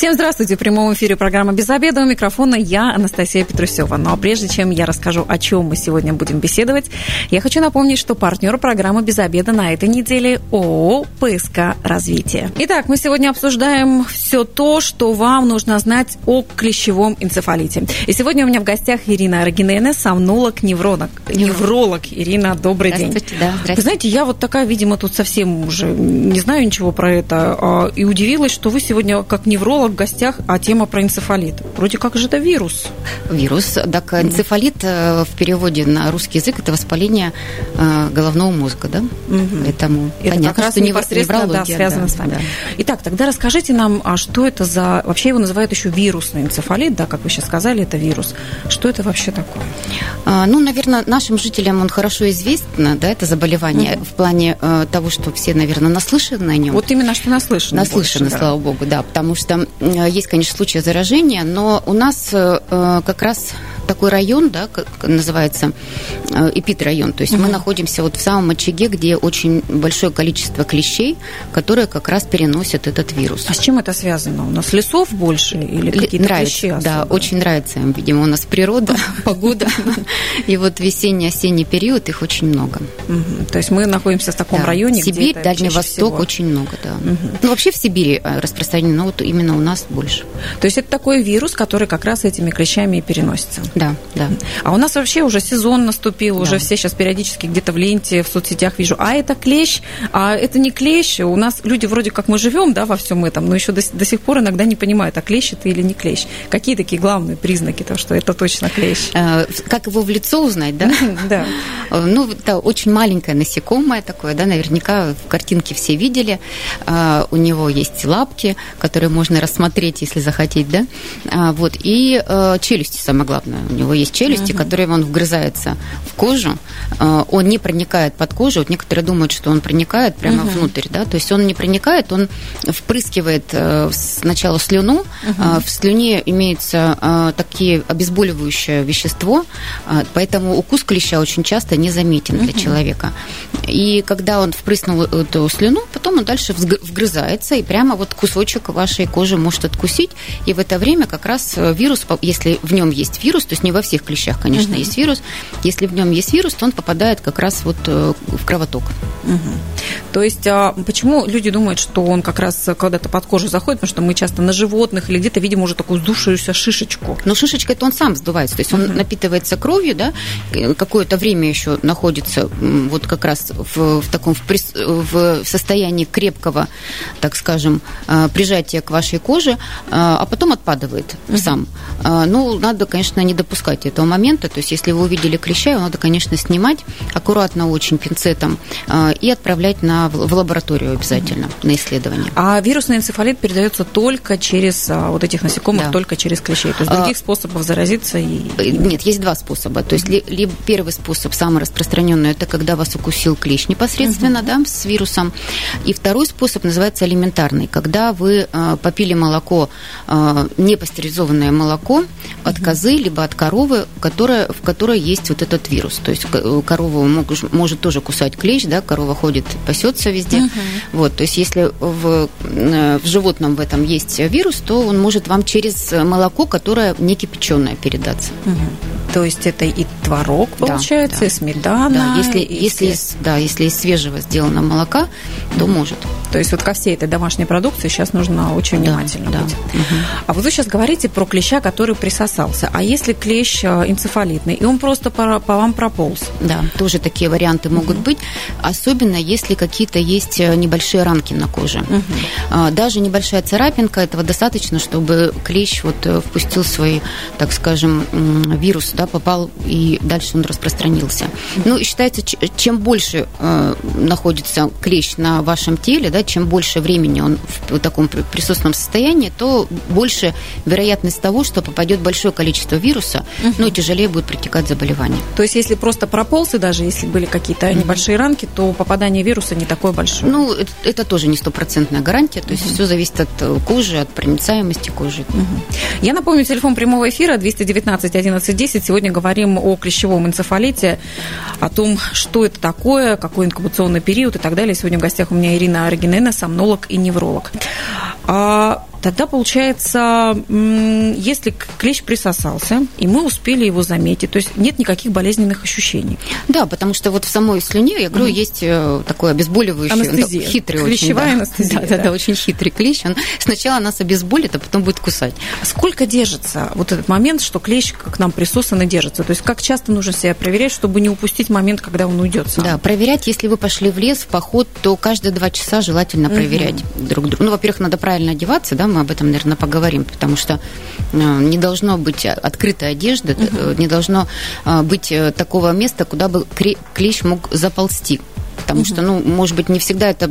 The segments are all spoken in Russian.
Всем здравствуйте. В прямом эфире программа «Без обеда». У микрофона я, Анастасия Петрусева. Ну а прежде чем я расскажу, о чем мы сегодня будем беседовать, я хочу напомнить, что партнер программы «Без обеда» на этой неделе ООО «ПСК Развитие». Итак, мы сегодня обсуждаем все то, что вам нужно знать о клещевом энцефалите. И сегодня у меня в гостях Ирина Аргинене, сомнолог, невролог. Невролог. Ирина, добрый здравствуйте, день. Да, здравствуйте. Вы знаете, я вот такая, видимо, тут совсем уже не знаю ничего про это, а, и удивилась, что вы сегодня как невролог в гостях, а тема про энцефалит. Вроде как же это вирус. Вирус. Так, энцефалит э, в переводе на русский язык это воспаление э, головного мозга, да? Угу. Поэтому это понятно, как раз что непосредственно да, связано да, с вами. Да. Итак, тогда расскажите нам, а что это за... Вообще его называют еще вирусный энцефалит, да, как вы сейчас сказали, это вирус. Что это вообще такое? А, ну, наверное, нашим жителям он хорошо известно, да, это заболевание угу. в плане э, того, что все, наверное, наслышаны о нем. Вот именно что наслышаны. Наслышаны, больше, слава богу, да, потому что есть, конечно, случаи заражения, но у нас э, как раз такой район, да, как называется э, эпидрайон. То есть угу. мы находимся вот в самом очаге, где очень большое количество клещей, которые как раз переносят этот вирус. А с чем это связано? У нас лесов больше или какие-то нравится, клещи особо? Да, очень нравится им, видимо, у нас природа, погода. И вот весенний-осенний период их очень много. То есть мы находимся в таком районе, Сибирь, Дальний Восток очень много, да. Ну, вообще в Сибири э, распространено, но вот именно у нас больше. То есть это такой вирус, который как раз этими клещами и переносится? Да, да. А у нас вообще уже сезон наступил, да. уже все сейчас периодически где-то в ленте, в соцсетях вижу, а это клещ, а это не клещ. У нас люди вроде как мы живем, да, во всем этом, но еще до, до сих пор иногда не понимают, а клещ это или не клещ. Какие такие главные признаки того, что это точно клещ? А, как его в лицо узнать, да? Да. Ну, это очень маленькое насекомое такое, да, наверняка в картинке все видели. А, у него есть лапки, которые можно рассмотреть, если захотеть, да. Вот, и челюсти, самое главное, у него есть челюсти, uh-huh. которые он вгрызается в кожу, он не проникает под кожу. Вот некоторые думают, что он проникает прямо uh-huh. внутрь, да, то есть он не проникает, он впрыскивает э, сначала слюну, uh-huh. в слюне имеется такие обезболивающее вещество, поэтому укус клеща очень часто незаметен для uh-huh. человека. И когда он впрыснул эту слюну, потом он дальше вгрызается, и прямо вот кусочек вашей кожи может откусить, и в это время как раз вирус, если в нем есть вирус, то есть не во всех клещах, конечно, uh-huh. есть вирус. Если в нем есть вирус, то он попадает как раз вот э, в кровоток. Uh-huh. То есть а почему люди думают, что он как раз когда-то под кожу заходит, потому что мы часто на животных или где-то видим уже такую сдувшуюся шишечку. Но шишечка это он сам сдувается, то есть он uh-huh. напитывается кровью, да, какое-то время еще находится вот как раз в, в таком в, в состоянии крепкого, так скажем, э, прижатия к вашей коже, а потом отпадывает uh-huh. сам. Ну, надо, конечно, не допускать этого момента. То есть, если вы увидели клеща, его надо, конечно, снимать аккуратно очень пинцетом э, и отправлять на, в лабораторию обязательно mm-hmm. на исследование. А вирусный энцефалит передается только через а, вот этих насекомых, да. только через клещей. То есть других а, способов заразиться и... Э, нет, есть два способа. То есть mm-hmm. либо первый способ, самый распространенный, это когда вас укусил клещ непосредственно, mm-hmm. да, с вирусом. И второй способ называется элементарный, когда вы э, попили молоко, э, непастеризованное молоко от козы, либо от коровы, которая, в которой есть вот этот вирус. То есть корову мог, может тоже кусать клещ, да, корова ходит, пасется везде. Угу. Вот, то есть если в, э, в животном в этом есть вирус, то он может вам через молоко, которое не кипяченое, передаться. Угу. То есть это и творог, получается, да, да. и сметана. Да, если, и если, из, да, если из свежего сделано молока, то может. То есть вот ко всей этой домашней продукции сейчас нужно очень внимательно да, быть. Да. Угу. А вот вы сейчас говорите про клеща, который присосался. А если клещ э, энцефалитный, и он просто по, по вам прополз? Да, тоже такие варианты могут угу. быть. Особенно если какие-то есть э, небольшие ранки на коже. Угу. Даже небольшая царапинка, этого достаточно, чтобы клещ вот э, впустил свой, так скажем, вирус да, попал, и дальше он распространился. Ну, считается, чем больше э, находится клещ на вашем теле, да, да, чем больше времени он в таком присутственном состоянии, то больше вероятность того, что попадет большое количество вируса, угу. ну и тяжелее будет протекать заболевание. То есть, если просто прополз, и даже если были какие-то угу. небольшие ранки, то попадание вируса не такое большое? Ну, это, это тоже не стопроцентная гарантия, то есть угу. все зависит от э, кожи, от проницаемости кожи. Угу. Я напомню, телефон прямого эфира 219 11 10. Сегодня говорим о клещевом энцефалите, о том, что это такое, какой инкубационный период и так далее. Сегодня в гостях у меня Ирина Аргинена, сомнолог и невролог. А Тогда получается, если клещ присосался, и мы успели его заметить, то есть нет никаких болезненных ощущений. Да, потому что вот в самой слюне, я говорю, угу. есть э, такой обезболивающий, Анестезия. хитрый Клещевая очень. Да. анестезия. Да, да, да, очень хитрый клещ. Он сначала нас обезболит, а потом будет кусать. Сколько держится вот этот момент, что клещ к нам присосан и держится? То есть как часто нужно себя проверять, чтобы не упустить момент, когда он уйдет сам? Да, проверять, если вы пошли в лес, в поход, то каждые два часа желательно проверять угу. друг друга. Ну, во-первых, надо правильно одеваться, да, мы об этом, наверное, поговорим, потому что э, не должно быть открытой одежды, угу. не должно э, быть такого места, куда бы клещ мог заползти потому что, ну, может быть, не всегда это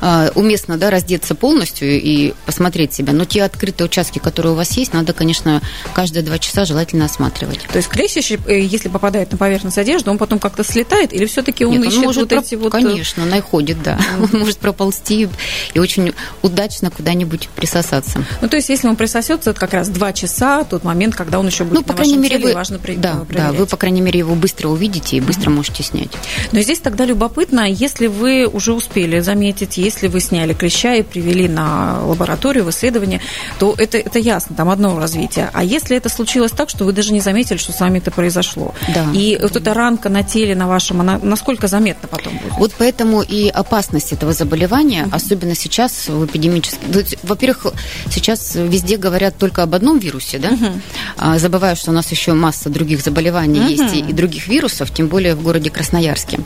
э, уместно, да, раздеться полностью и посмотреть себя. Но те открытые участки, которые у вас есть, надо, конечно, каждые два часа желательно осматривать. То есть клещ, если попадает на поверхность одежды, он потом как-то слетает, или все-таки он Нет, ищет он может вот проп... эти вот... Конечно, находит, да. Он может проползти и очень удачно куда-нибудь присосаться. Ну, то есть, если он присосется, это как раз два часа, тот момент, когда он еще будет ну, по крайней мере, вы... важно да, да, вы, по крайней мере, его быстро увидите и быстро можете снять. Но здесь тогда любопытно, любопытно, если вы уже успели заметить, если вы сняли клеща и привели на лабораторию в исследование, то это, это ясно, там одно развитие. А если это случилось так, что вы даже не заметили, что с вами это произошло, да. и вот эта ранка на теле на вашем, она насколько заметна потом будет? Вот поэтому и опасность этого заболевания, uh-huh. особенно сейчас в эпидемическом... Во-первых, сейчас везде говорят только об одном вирусе, да, uh-huh. забывая, что у нас еще масса других заболеваний uh-huh. есть и, и других вирусов, тем более в городе Красноярске,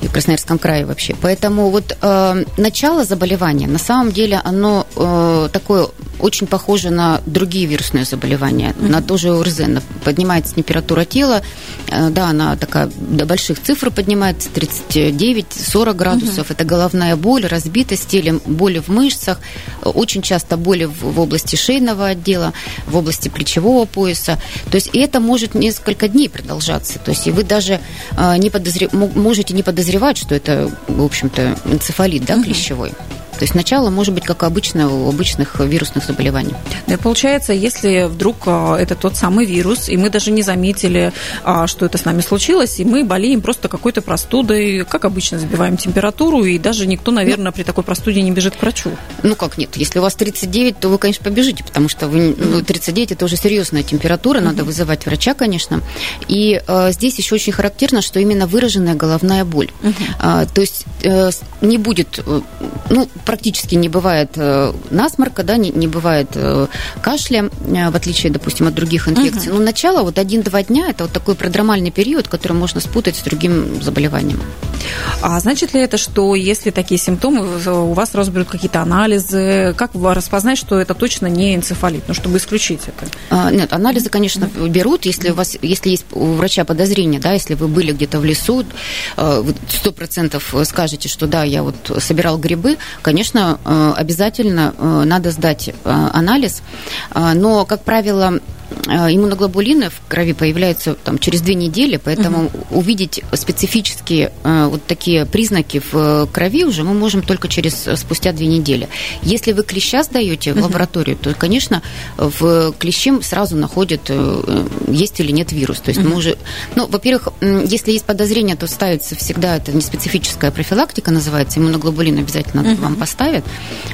в Красноярском Красноярском крае вообще. Поэтому вот э, начало заболевания, на самом деле, оно э, такое очень похоже на другие вирусные заболевания, mm-hmm. на тоже ОРЗ. Поднимается температура тела, э, да, она такая до больших цифр поднимается, 39-40 градусов. Mm-hmm. Это головная боль, разбитость теле, боли в мышцах, очень часто боли в, в области шейного отдела, в области плечевого пояса. То есть и это может несколько дней продолжаться. То есть и вы даже э, не подозрев... можете не подозревать, что это, в общем-то, энцефалит, да, клещевой. То есть начало может быть, как обычно, у обычных вирусных заболеваний. Да, получается, если вдруг а, это тот самый вирус, и мы даже не заметили, а, что это с нами случилось, и мы болеем просто какой-то простудой, как обычно, забиваем температуру, и даже никто, наверное, при такой простуде не бежит к врачу. Ну как нет? Если у вас 39, то вы, конечно, побежите, потому что вы, ну, 39 это уже серьезная температура, надо mm-hmm. вызывать врача, конечно. И э, здесь еще очень характерно, что именно выраженная головная боль. Mm-hmm. Э, то есть э, не будет, э, ну, практически не бывает э, насморка, да, не, не бывает э, кашля, э, в отличие, допустим, от других инфекций. Угу. Но начало, вот один-два дня, это вот такой продромальный период, который можно спутать с другим заболеванием. А значит ли это, что если такие симптомы, у вас сразу берут какие-то анализы, как распознать, что это точно не энцефалит, ну, чтобы исключить это? А, нет, анализы, конечно, берут, если у вас, если есть у врача подозрение, да, если вы были где-то в лесу, сто процентов скажете, что да, я вот собирал грибы, конечно, э, обязательно э, надо сдать э, анализ, но, как правило, иммуноглобулины в крови появляются там, через две недели, поэтому угу. увидеть специфические э, вот такие признаки в э, крови уже мы можем только через спустя две недели. Если вы клеща сдаете в лабораторию, то, конечно, в клеще сразу находят, есть или нет вирус. То есть угу. мы уже, ну, во-первых, если есть подозрение, то ставится всегда, это не специфическая профилактика называется, иммуноглобулин обязательно угу. вам поставят.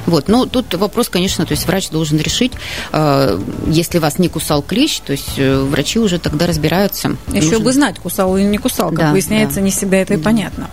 Вот, но тут вопрос, конечно, то есть врач должен решить, если вас не кусал клещ, то есть э, врачи уже тогда разбираются. Еще нужно... бы знать, кусал или не кусал, как да, выясняется, да. не всегда это и понятно.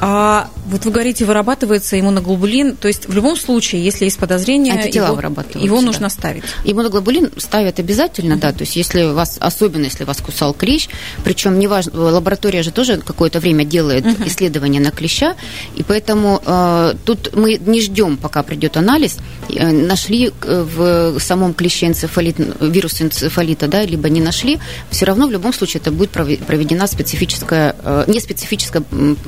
А, вот вы говорите, вырабатывается иммуноглобулин, то есть в любом случае, если есть подозрение, Антитела его, вырабатываются, его да. нужно ставить. Иммуноглобулин ставят обязательно, mm-hmm. да, то есть если вас, особенно если вас кусал клещ, причем неважно, лаборатория же тоже какое-то время делает mm-hmm. исследования на клеща, и поэтому э, тут мы не ждем, пока придет анализ, э, нашли э, в самом клеще энцефалит, вирус энцефалита, да, либо не нашли, все равно в любом случае это будет проведена специфическая, э, не специфическая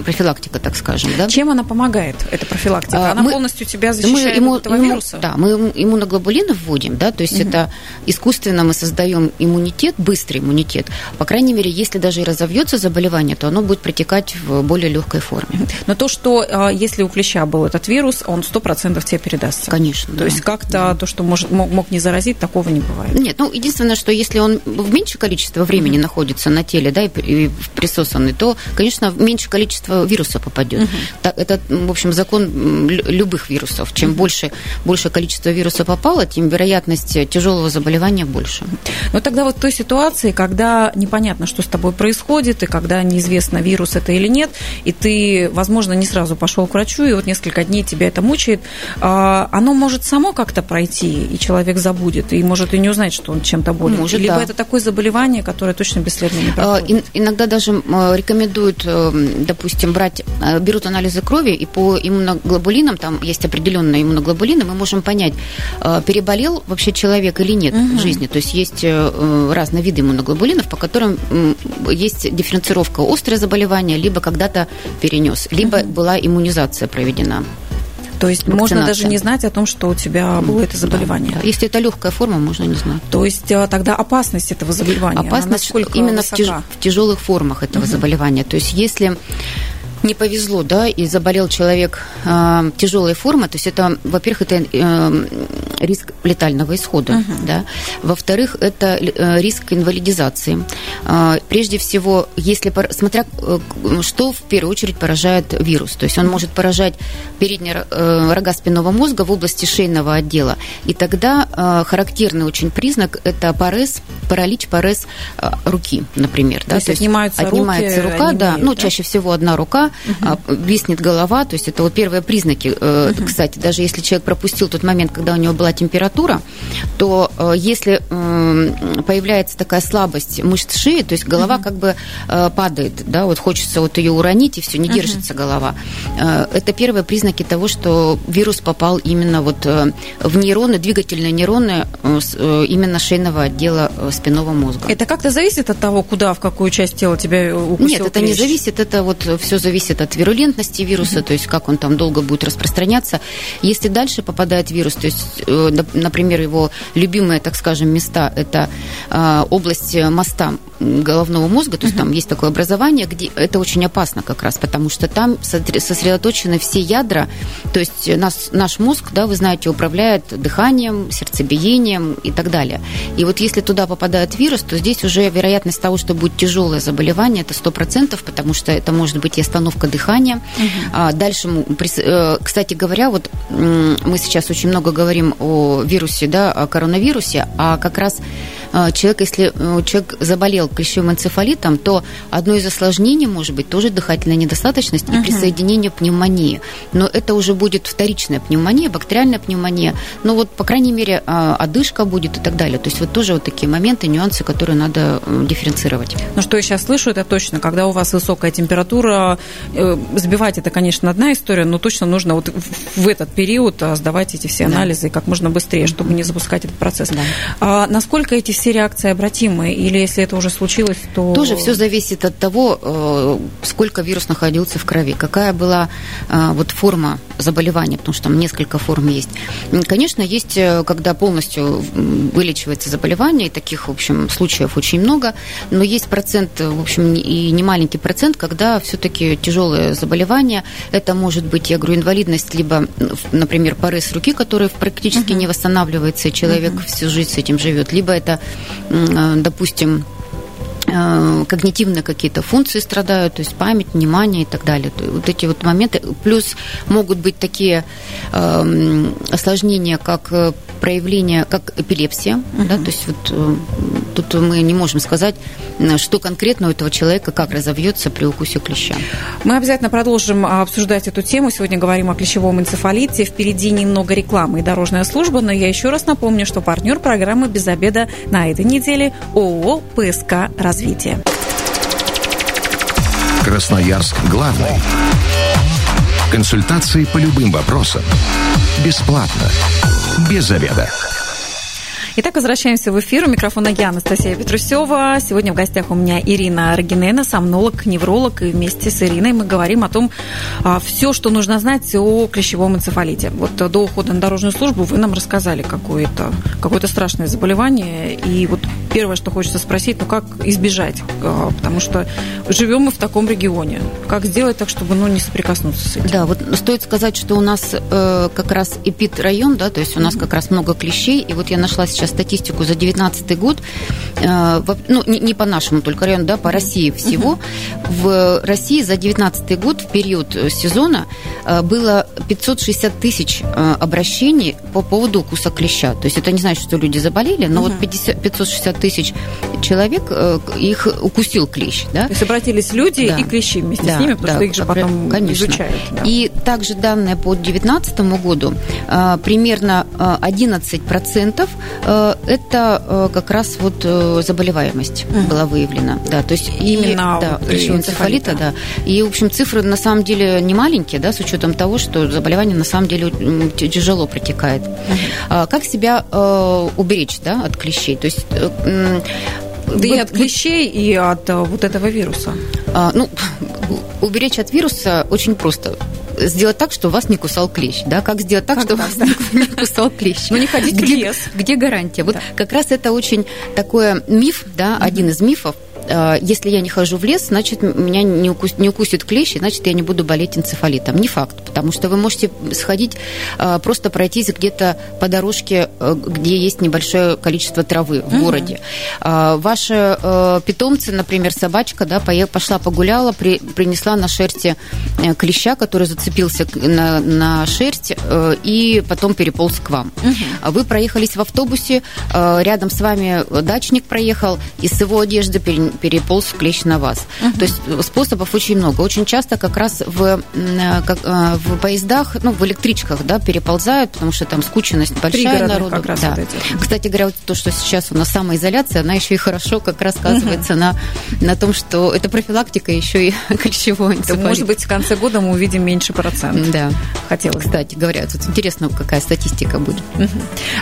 профилактика, так скажем. Да? Чем она помогает, эта профилактика? А, она мы, полностью тебя защищает мы ему, от этого ему, вируса? Да, мы иммуноглобулины вводим, да, то есть угу. это искусственно мы создаем иммунитет, быстрый иммунитет. По крайней мере, если даже и разовьется заболевание, то оно будет протекать в более легкой форме. Но то, что а, если у клеща был этот вирус, он 100% тебе передастся. Конечно. То да. есть как-то да. то, что может, мог, мог не заразить, такого не бывает. Нет, ну единственное, что если он в меньшее количество времени mm-hmm. находится на теле, да, и, и присосанный, то, конечно, в меньшее количество вируса попадет. Mm-hmm. Это, в общем, закон любых вирусов. Чем больше, большее количество вируса попало, тем вероятность тяжелого заболевания больше. Но тогда вот в той ситуации, когда непонятно, что с тобой происходит, и когда неизвестно, вирус это или нет, и ты, возможно, не сразу пошел к врачу, и вот несколько дней тебя это мучает, а, оно может само как-то пройти, и человек забудет, и может и не узнать, что он чем-то болен. Может, Либо да. это такое заболевание, которое точно бесследно не а, проходит. Иногда даже рекомендуют, э, допустим, брать, э, берут анализы крови, и по иммуноглобулинам, там есть определенные иммуноглобулины, мы можем понять, э, переболел вообще человек или нет угу. в жизни. То есть есть разные виды иммуноглобулинов, по которым есть дифференцировка острое заболевание, либо когда-то перенес, либо угу. была иммунизация проведена. То есть можно даже не знать о том, что у тебя было это заболевание. Да, да. Если это легкая форма, можно не знать. То есть тогда опасность этого заболевания? Опасность именно в, тяж, в тяжелых формах этого угу. заболевания. То есть если не повезло, да, и заболел человек э, тяжелой формы, то есть это, во-первых, это э, риск летального исхода, uh-huh. да, во-вторых, это э, риск инвалидизации. Э, прежде всего, если смотря э, что в первую очередь поражает вирус, то есть он может поражать передние рога спинного мозга в области шейного отдела, и тогда характерный очень признак это парез, паралич, парез руки, например, да, то есть, то есть отнимаются, отнимается руки, рука, да, ну да? чаще всего одна рука угу. виснет голова, то есть это вот первые признаки. Угу. Кстати, даже если человек пропустил тот момент, когда у него была температура, то э, если появляется такая слабость мышц шеи, то есть голова угу. как бы э, падает, да, вот хочется вот ее уронить, и все, не держится угу. голова. Это первые признаки того, что вирус попал именно вот в нейроны, двигательные нейроны именно шейного отдела спинного мозга. Это как-то зависит от того, куда, в какую часть тела тебя укусил Нет, это клещ? не зависит, это вот все зависит от вирулентности вируса, то есть как он там долго будет распространяться. Если дальше попадает вирус, то есть, э, например, его любимые, так скажем, места – это а, область моста головного мозга, то есть там есть такое образование, где это очень опасно как раз, потому что там сосредоточены все ядра, то есть нас, наш мозг, да, вы знаете, управляет дыханием, сердцебиением и так далее. И вот если туда попадает вирус, то здесь уже вероятность того, что будет тяжелое заболевание, это 100%, потому что это может быть и остановка дыхания. Угу. Дальше, э, кстати говоря, вот мы сейчас очень много говорим о вирусе, да, о коронавирусе, а как раз человек, если э, человек заболел клещевым энцефалитом, то одно из осложнений может быть тоже дыхательная недостаточность и присоединение пневмонии. Но это уже будет вторичная пневмония, бактериальная пневмония. Но вот, по крайней мере, а, одышка будет и так далее. То есть вот тоже вот такие моменты, нюансы, которые надо э, дифференцировать. Ну, что я сейчас слышу, это точно, когда у вас высокая температура, э, сбивать это, конечно, одна история, но точно нужно вот в этот период сдавать эти все анализы да. как можно быстрее, чтобы не запускать этот процесс. Да. А насколько эти все реакции обратимы? Или если это уже случилось, то... Тоже все зависит от того, э, сколько вирус находился в крови, какая была э, вот форма заболевания, потому что там несколько форм есть. Конечно, есть, э, когда полностью вылечивается заболевание, и таких, в общем, случаев очень много, но есть процент, в общем, и не маленький процент, когда все-таки тяжелое заболевание, это может быть, я говорю, инвалидность, либо, например, порез руки, который практически uh-huh. не восстанавливается, и человек uh-huh. всю жизнь с этим живет, либо это допустим, э, когнитивные какие-то функции страдают, то есть память, внимание и так далее. Вот эти вот моменты. Плюс могут быть такие э, осложнения, как э, проявление, как эпилепсия. Uh-huh. Да, то есть вот э, тут мы не можем сказать, что конкретно у этого человека, как разовьется при укусе клеща. Мы обязательно продолжим обсуждать эту тему. Сегодня говорим о клещевом энцефалите. Впереди немного рекламы и дорожная служба, но я еще раз напомню, что партнер программы «Без обеда» на этой неделе ООО «ПСК Развитие». Красноярск главный. Консультации по любым вопросам. Бесплатно. Без заведа. Итак, возвращаемся в эфир. У микрофона я, Анастасия Петрусева. Сегодня в гостях у меня Ирина Рогинена, сомнолог, невролог. И вместе с Ириной мы говорим о том, а, все, что нужно знать о клещевом энцефалите. Вот до ухода на дорожную службу вы нам рассказали какое-то какое страшное заболевание. И вот первое, что хочется спросить, ну как избежать? А, потому что живем мы в таком регионе. Как сделать так, чтобы ну, не соприкоснуться с этим? Да, вот стоит сказать, что у нас э, как раз эпид-район, да, то есть у нас как раз много клещей. И вот я нашла сейчас статистику за 2019 год, э, ну, не, не по нашему только району, да, по России всего. В России за 2019 год в период сезона э, было 560 тысяч э, обращений по поводу укуса клеща. То есть это не значит, что люди заболели, но вот 50, 560 тысяч человек их укусил клещ. Да? То есть обратились люди да. и клещи вместе да, с ними, потому да, что их же потом конечно. изучают. Да. И также данные по 2019 году примерно 11% это как раз вот заболеваемость угу. была выявлена. Да, то есть именно и, да, вот энцефалита, да. И, в общем, цифры на самом деле не маленькие, да, с учетом того, что заболевание на самом деле тяжело протекает. Угу. Как себя э, уберечь, да, от клещей? То есть э, да и от клещей, и от э, вот этого вируса. А, ну, уберечь от вируса очень просто сделать так, что вас не кусал клещ, да? Как сделать так, как что вас не кусал клещ? Ну, не ходить где, в лес. Где гарантия? Вот как раз это очень такой миф, да, один из мифов, если я не хожу в лес, значит, меня не, укус, не укусит клещ, значит, я не буду болеть энцефалитом. Не факт, потому что вы можете сходить, э, просто пройтись где-то по дорожке, э, где есть небольшое количество травы в угу. городе. Ваши питомцы, например, собачка, да, пошла погуляла, при, принесла на шерсти клеща, который зацепился на, на шерсть и потом переполз к вам. Угу. Вы проехались в автобусе, рядом с вами дачник проехал, и с его одежды переполз в клещ на вас. Угу. То есть способов очень много. Очень часто как раз в, э, как, э, в поездах, ну, в электричках, да, переползают, потому что там скученность большая народу. Как раз да. вот эти. Кстати говоря, вот то, что сейчас у нас самоизоляция, она еще и хорошо как раз сказывается угу. на, на том, что это профилактика еще и клещевой энцефалит. Может быть, в конце года мы увидим меньше процент. Да. Хотелось. Кстати говоря, тут интересно, какая статистика будет. Угу.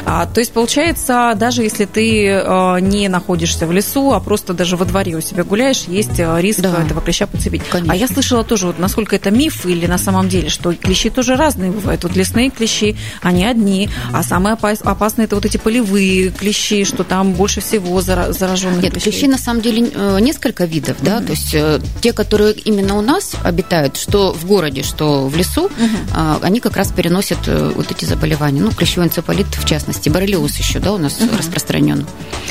А, то есть, получается, даже если ты э, не находишься в лесу, а просто даже во дворе дворе у себя гуляешь, есть э, риск да. этого клеща подцепить. Конечно. А я слышала тоже, вот насколько это миф или на самом деле, что клещи тоже разные бывают. Вот лесные клещи, они одни, а самые опасные это вот эти полевые клещи, что там больше всего зараженных Нет, клещей. клещи на самом деле э, несколько видов, да, mm-hmm. то есть э, те, которые именно у нас обитают, что в городе, что в лесу, mm-hmm. они как раз переносят вот эти заболевания. Ну, клещевой энцефалит в частности, боррелиоз еще, да, у нас mm-hmm. распространен.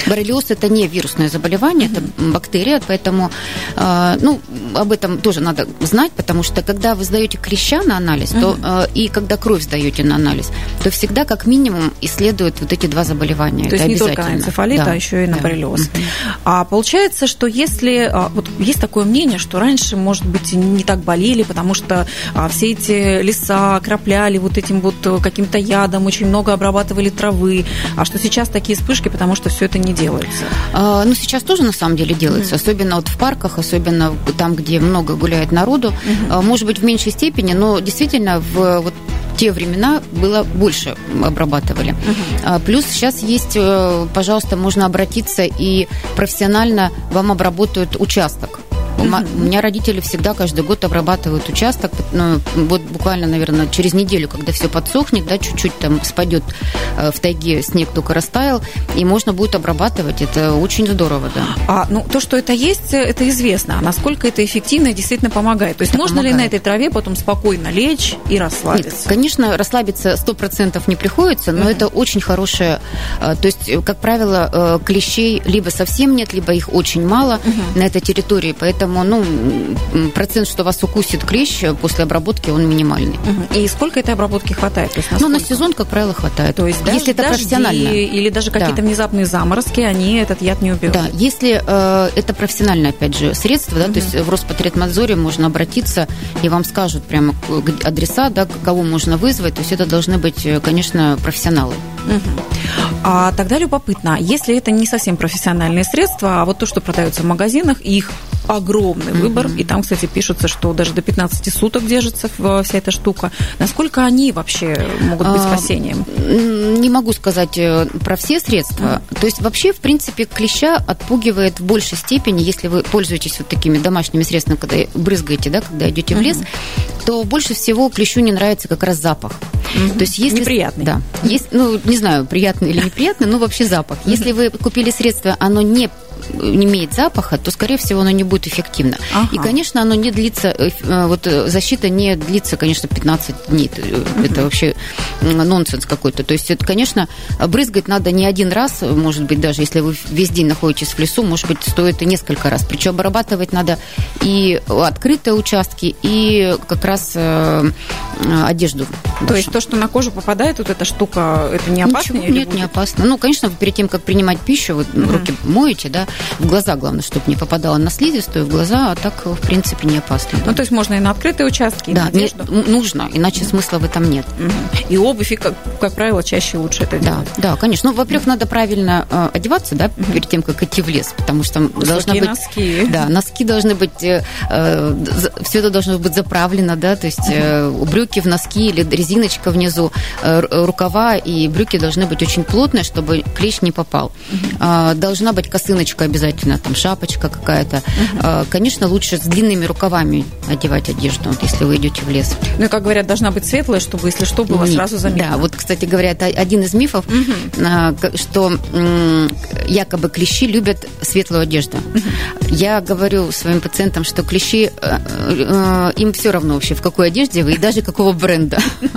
Боррелиоз это не вирусное заболевание, mm-hmm. это бактерия, поэтому, э, ну, об этом тоже надо знать, потому что когда вы сдаете клеща на анализ, угу. то э, и когда кровь сдаете на анализ, то всегда как минимум исследуют вот эти два заболевания. То есть не только энцефалит, да. а еще и на да. Угу. А получается, что если а, вот есть такое мнение, что раньше, может быть, не так болели, потому что а, все эти леса окропляли вот этим вот э, каким-то ядом, очень много обрабатывали травы, а что сейчас такие вспышки, потому что все это не делается. А, ну сейчас тоже на самом деле делается делается, mm-hmm. особенно вот в парках, особенно там, где много гуляет народу. Mm-hmm. Может быть, в меньшей степени, но действительно в вот те времена было больше обрабатывали. Uh-huh. Плюс сейчас есть, э, пожалуйста, можно обратиться и профессионально вам обработают участок. У меня родители всегда каждый год обрабатывают участок. Ну, вот буквально, наверное, через неделю, когда все подсохнет, да, чуть-чуть там спадет э, в тайге, снег только растаял, и можно будет обрабатывать. Это очень здорово, да. А, ну, то, что это есть, это известно. А насколько это эффективно и действительно помогает? То есть это можно помогает. ли на этой траве потом спокойно лечь и расслабиться? Нет, конечно, расслабиться 100% не приходится, но это очень хорошее... Э, то есть, как правило, э, клещей либо совсем нет, либо их очень мало на этой территории, поэтому Поэтому, ну, процент, что вас укусит клещ после обработки, он минимальный. Угу. И сколько этой обработки хватает? То есть, ну, на сезон, как правило, хватает. То есть, если это профессионально. Или даже какие-то да. внезапные заморозки, они этот яд не убивают. Да, если э, это профессиональное, опять же, средство, да, угу. то есть в Роспотребнадзоре можно обратиться, и вам скажут прямо адреса, да, кого можно вызвать. То есть это должны быть, э, конечно, профессионалы. Угу. А тогда любопытно, если это не совсем профессиональные средства, а вот то, что продается в магазинах, их огромный mm-hmm. выбор. И там, кстати, пишется, что даже до 15 суток держится вся эта штука. Насколько они вообще могут быть а, спасением? Не могу сказать э, про все средства. Mm-hmm. То есть вообще, в принципе, клеща отпугивает в большей степени, если вы пользуетесь вот такими домашними средствами, когда брызгаете, да, когда идете mm-hmm. в лес, то больше всего клещу не нравится как раз запах. Mm-hmm. То есть если неприятный. Да. Есть, ну не знаю, приятный или неприятный, но вообще запах. Если вы купили средство, оно не имеет запаха, то, скорее всего, оно не будет эффективно. Ага. И, конечно, оно не длится, э, э, вот э, защита не длится, конечно, 15 дней. Угу. Это вообще нонсенс какой-то. То есть, это, конечно, брызгать надо не один раз, может быть, даже если вы весь день находитесь в лесу, может быть, стоит и несколько раз. Причем обрабатывать надо и открытые участки, и как раз одежду. То есть то, что на кожу попадает, вот эта штука, это не опасно? Ничего, нет, будет? не опасно. Ну, конечно, перед тем, как принимать пищу, вы угу. руки моете, да, в глаза, главное, чтобы не попадало на слизистую в глаза, а так, в принципе, не опасно. Да. Ну, то есть можно и на открытые участки, да, и на нужно, иначе смысла в этом нет. Угу. И обувь, и, как, как правило, чаще лучше это да, делать. Да, конечно. Ну, во-первых, надо правильно э, одеваться, да, угу. перед тем, как идти в лес, потому что Высокие должна быть... носки. Да, носки должны быть... Э, э, все это должно быть заправлено, да, то есть э, брюки в носки или резиночка внизу, э, рукава и брюки должны быть очень плотные, чтобы клещ не попал. Угу. Должна быть косыночка обязательно, там шапочка какая-то. Угу. Конечно, лучше с длинными рукавами одевать одежду, вот, если вы идете в лес. Ну и, как говорят, должна быть светлая, чтобы, если что, было Нет. сразу заметно. Да, вот, кстати говоря, это один из мифов, угу. что якобы клещи любят светлую одежду. Угу. Я говорю своим пациентам, что клещи, э, э, им все равно вообще, в какой одежде вы и даже какого бренда.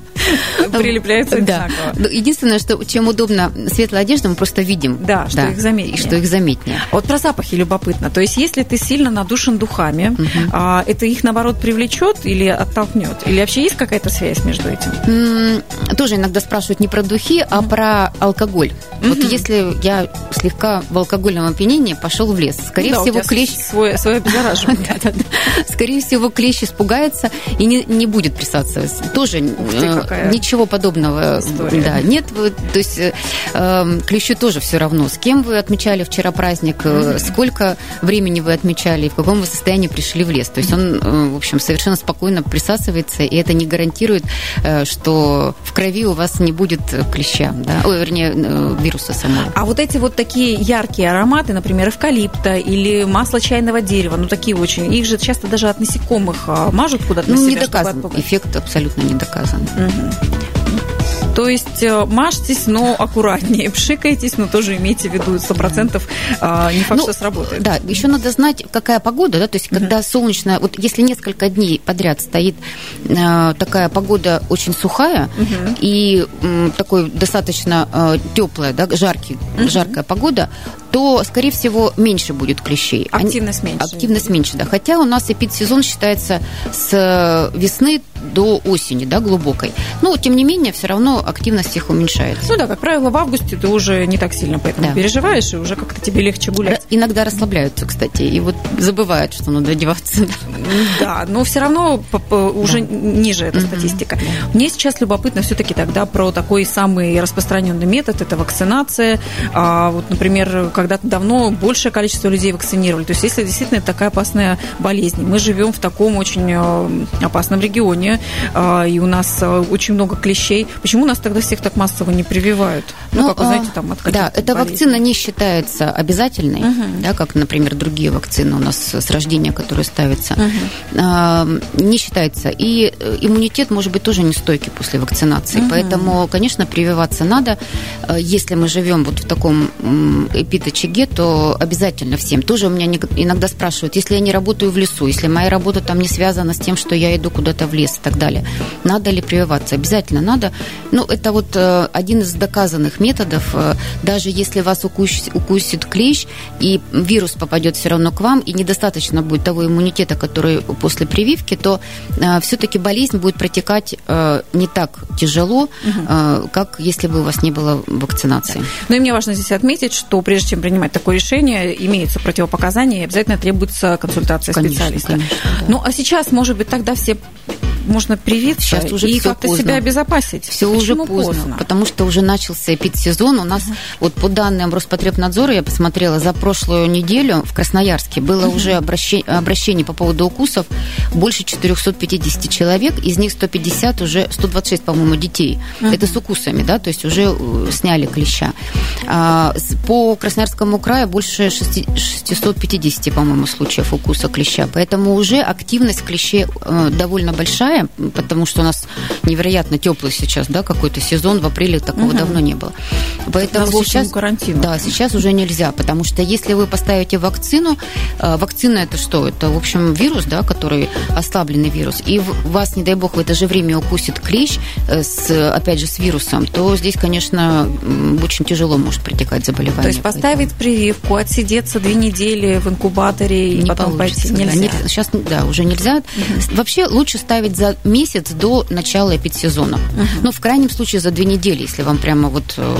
прилепляются да. Ну, единственное, что чем удобно светлая одежда, мы просто видим. Да, что их заметнее. Что их заметнее. Вот про запахи любопытно. То есть, если ты сильно надушен духами, а, это их, наоборот, привлечет или оттолкнет? Или вообще есть какая-то связь между этим? Тоже иногда спрашивают не про духи, а про алкоголь. Вот если я слегка в алкогольном опьянении пошел в лес, скорее ну всего, клещ... Свой, обеззараживание. Скорее всего, клещ испугается и не, не будет присасываться. Тоже э, ничего подобного. История. Да, нет, то есть э, эм, клещу тоже все равно. С кем вы отмечали вчера праздник, mm-hmm. сколько времени вы отмечали, в каком вы состоянии пришли в лес. То есть он, э, в общем, совершенно спокойно присасывается, и это не гарантирует, э, что в крови у вас не будет клеща, да, Ой, вернее, вируса самого. А вот эти вот такие яркие ароматы, например, эвкалипта или масло чайного дерева, ну такие очень, их же часто даже от насекомых а, мажут куда-то ну, на себя, не доказан. Эффект абсолютно не доказан. Угу. То есть э, мажьтесь, но аккуратнее, пшикайтесь, но тоже имейте в виду 100% а, не факт, ну, что сработает. Да, еще надо знать, какая погода, да, то есть когда mm солнечно, вот если несколько дней подряд стоит э, такая погода очень сухая mm и э, такой достаточно э, теплая, да, жаркий, mm жаркая погода, то, скорее всего, меньше будет клещей. Активность меньше. Активность меньше, да. Хотя у нас эпидсезон считается с весны до осени, да, глубокой. Но, тем не менее, все равно активность их уменьшается. Ну да, как правило, в августе ты уже не так сильно поэтому да. переживаешь, и уже как-то тебе легче гулять. Иногда расслабляются, кстати, и вот забывают, что надо одеваться. Да, но все равно уже да. ниже эта статистика. Мне сейчас любопытно все-таки тогда про такой самый распространенный метод, это вакцинация. А, вот, например, когда-то давно большее количество людей вакцинировали. То есть, если действительно это такая опасная болезнь, мы живем в таком очень э, опасном регионе, э, и у нас э, очень много клещей, почему нас тогда всех так массово не прививают? Ну, ну как вы знаете, там от Да, эта болезней. вакцина не считается обязательной, угу. да, как, например, другие вакцины у нас с рождения, которые ставятся. Угу. Не считается. И иммунитет может быть тоже нестойкий после вакцинации. Угу. Поэтому, конечно, прививаться надо. Если мы живем вот в таком эпидемии очаге, то обязательно всем. Тоже у меня иногда спрашивают, если я не работаю в лесу, если моя работа там не связана с тем, что я иду куда-то в лес и так далее, надо ли прививаться? Обязательно надо. Ну, это вот э, один из доказанных методов. Э, даже если вас укусит, укусит клещ, и вирус попадет все равно к вам, и недостаточно будет того иммунитета, который после прививки, то э, все-таки болезнь будет протекать не так тяжело, угу. как если бы у вас не было вакцинации. Да. Ну и мне важно здесь отметить, что прежде чем принимать такое решение, имеются противопоказания, и обязательно требуется консультация конечно, специалиста. Конечно, да. Ну, а сейчас, может быть, тогда все можно привиться Сейчас уже и как-то поздно. себя обезопасить. Все Почему уже поздно, потому что уже начался эпидсезон. У нас, вот по данным Роспотребнадзора, я посмотрела, за прошлую неделю в Красноярске было уже обращение, обращений по поводу укусов больше 450 человек, из них 150 уже, 126, по-моему, детей. Это с укусами, да, то есть уже э, сняли клеща. А, По Красноярскому краю больше 6 650, по-моему, случаев укуса клеща. Поэтому уже активность клещей э, довольно большая, потому что у нас невероятно теплый сейчас, да, какой-то сезон. В апреле такого давно не было. Поэтому сейчас... всему карантину. Да, сейчас уже нельзя, потому что если вы поставите вакцину, э, вакцина это что? Это, в общем, вирус, да, который ослабленный вирус, и вас, не дай бог, в это же время укусит клещ, э, с, опять же, с вирусом, то здесь, конечно, очень тяжело может протекать заболевание. То есть поставить прививку, отсидеться две недели в инкубаторе и не потом получится. пойти да. нельзя. Не- сейчас, да, уже нельзя. Вообще лучше ставить за месяц до начала эпидсезона. Ну, в крайнем случае, за две недели, если вам прямо вот э,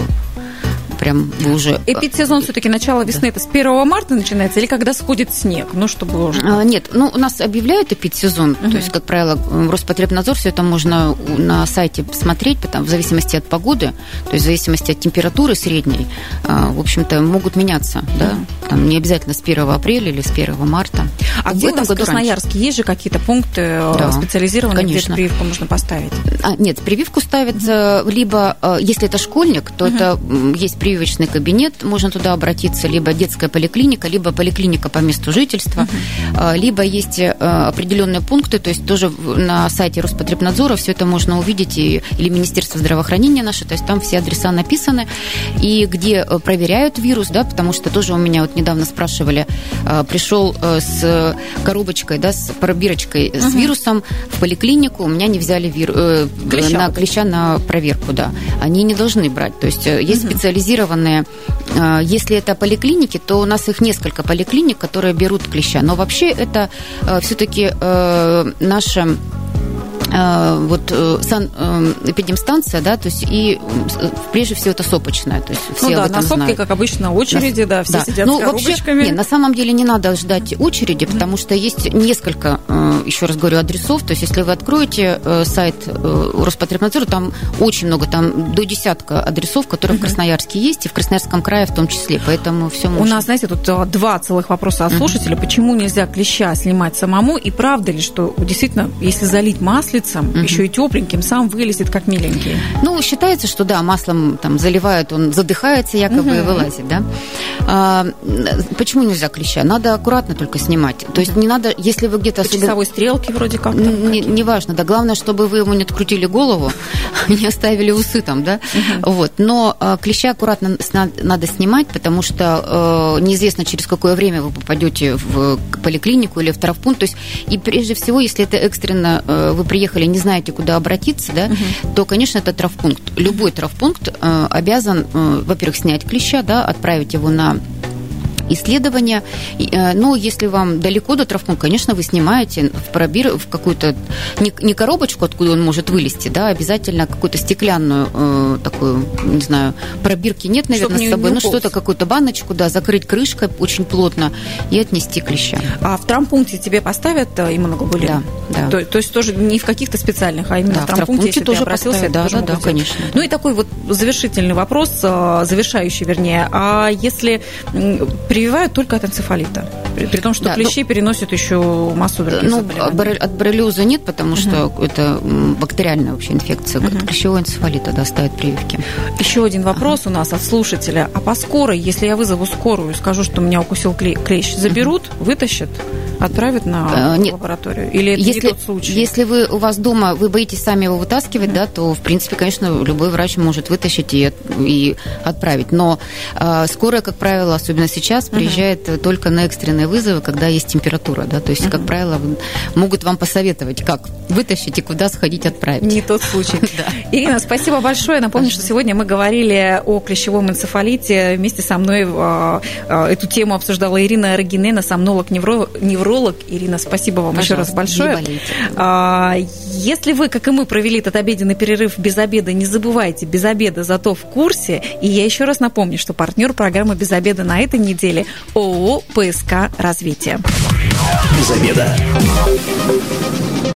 прям вы уже... Эпидсезон все-таки начало весны, это с 1 марта начинается или когда сходит снег? Ну, чтобы уже... А, Нет, ну у нас объявляют эпидсезон, то есть, как правило, э, Роспотребнадзор все это можно на сайте посмотреть, потому, в зависимости от погоды, то есть в зависимости от температуры средней, а, в общем-то, могут меняться, да, там не обязательно с 1 апреля или с 1 марта. А В где у этом нас в году раньше. Красноярске есть же какие-то пункты э, Да, специализированные, где конечно. эту прививку можно поставить? А, нет, прививку ставят либо, э, если это школьник, то это есть прививочный кабинет, можно туда обратиться, либо детская поликлиника, либо поликлиника по месту жительства, э, либо есть определенные пункты, то есть тоже в- на сайте Роспотребнадзора все это можно увидеть, и- или Министерство здравоохранения наше, то есть там все адреса написаны, и где проверяют вирус, да, потому что тоже у меня вот недавно спрашивали, э, пришел э, с коробочкой, да, с пробирочкой с вирусом в поликлинику, у меня не взяли вир... э, Клеща на клеща на проверку, да. Они не должны брать. То есть есть специализированные, э, если это поликлиники, то у нас их несколько поликлиник, которые берут клеща. Но вообще это все-таки наша вот э, сан, э, эпидемстанция, да, то есть и э, прежде всего это сопочная, то есть все ну да, на сопке, знают. как обычно, очереди, да, все сидят ну, с вообще, коробочками. не, на самом деле не надо ждать очереди, потому что есть несколько, э, еще раз говорю, адресов. То есть, если вы откроете э, сайт э, Роспотребнадзора, там очень много, там до десятка адресов, которые в Красноярске есть, и в Красноярском крае в том числе. Поэтому все У можно. нас, знаете, тут два целых вопроса от слушателя. Почему нельзя клеща снимать самому? И правда ли, что действительно, если залить маслицем, еще и тепленьким, сам вылезет как миленький? Ну, считается, что да, маслом там заливают, он задыхается якобы и вылазит, да. А, почему нельзя клеща? Надо аккуратно только снимать. То есть не надо, если вы где-то По особенно- часовой стрелке вроде как. там Не, неважно, да. Главное, чтобы вы ему не открутили голову, не оставили усы там, да. Вот. Но э, клеща аккуратно надо снимать, потому что э, неизвестно, через какое время вы попадете в поликлинику или в травпункт. То есть, и прежде всего, если это экстренно, э, вы приехали, не знаете, куда обратиться, да, то, конечно, это травпункт. Любой травпункт э, обязан, э, во-первых, снять клеща, да, отправить его на исследования. Э, Но если вам далеко до травмпункта, конечно, вы снимаете в пробир, в какую-то не, не коробочку, откуда он может вылезти, да, обязательно какую-то стеклянную э, такую, не знаю, пробирки нет, наверное, не- с собой, не ну уполз. что-то, какую-то баночку, да, закрыть крышкой очень плотно и отнести клеща. А в травмпункте тебе поставят э, иммуноглобулин? Да, да. То, то есть тоже не в каких-то специальных, а именно Да, в травмпункте, если тоже ты обратился, поставят, да, тоже да, да, конечно. Ну и такой вот завершительный вопрос, завершающий, вернее. А если м, прививают только от энцефалита? При, при том, что Да, клещи переносят еще массу других Ну, заболеваний. от боррелиоза нет, потому что это м, бактериальная вообще инфекция. От клещевой энцефалита, да, ставят прививки. Еще один вопрос у нас от слушателя. А по скорой, если я вызову скорую и скажу, что меня укусил кле- клещ, заберут, вытащат, отправят на Э, нет. лабораторию? Или это если, не тот случай? если вы у вас дома, вы боитесь сами его вытаскивать, да, то, в принципе, конечно, любой врач может вытащить и, и отправить. Но э, скорая, как правило, особенно сейчас, приезжает э, только на экстренные вызовы, когда есть температура, да, то есть, как правило, могут вам посоветовать, как вытащить и куда сходить отправить. Не тот случай. Ирина, спасибо большое. Напомню, что сегодня мы говорили о клещевом энцефалите. Вместе со мной э, э, эту тему обсуждала Ирина Рогинена, сомнолог, невро- невролог. Ирина, спасибо вам еще раз большое. А, Если вы, как и мы, провели этот обеденный перерыв без обеда, не забывайте, без обеда зато в курсе. И я еще раз напомню, что партнер программы «Без обеда» на этой неделе ООО «ПСК Развитие». Без обеда.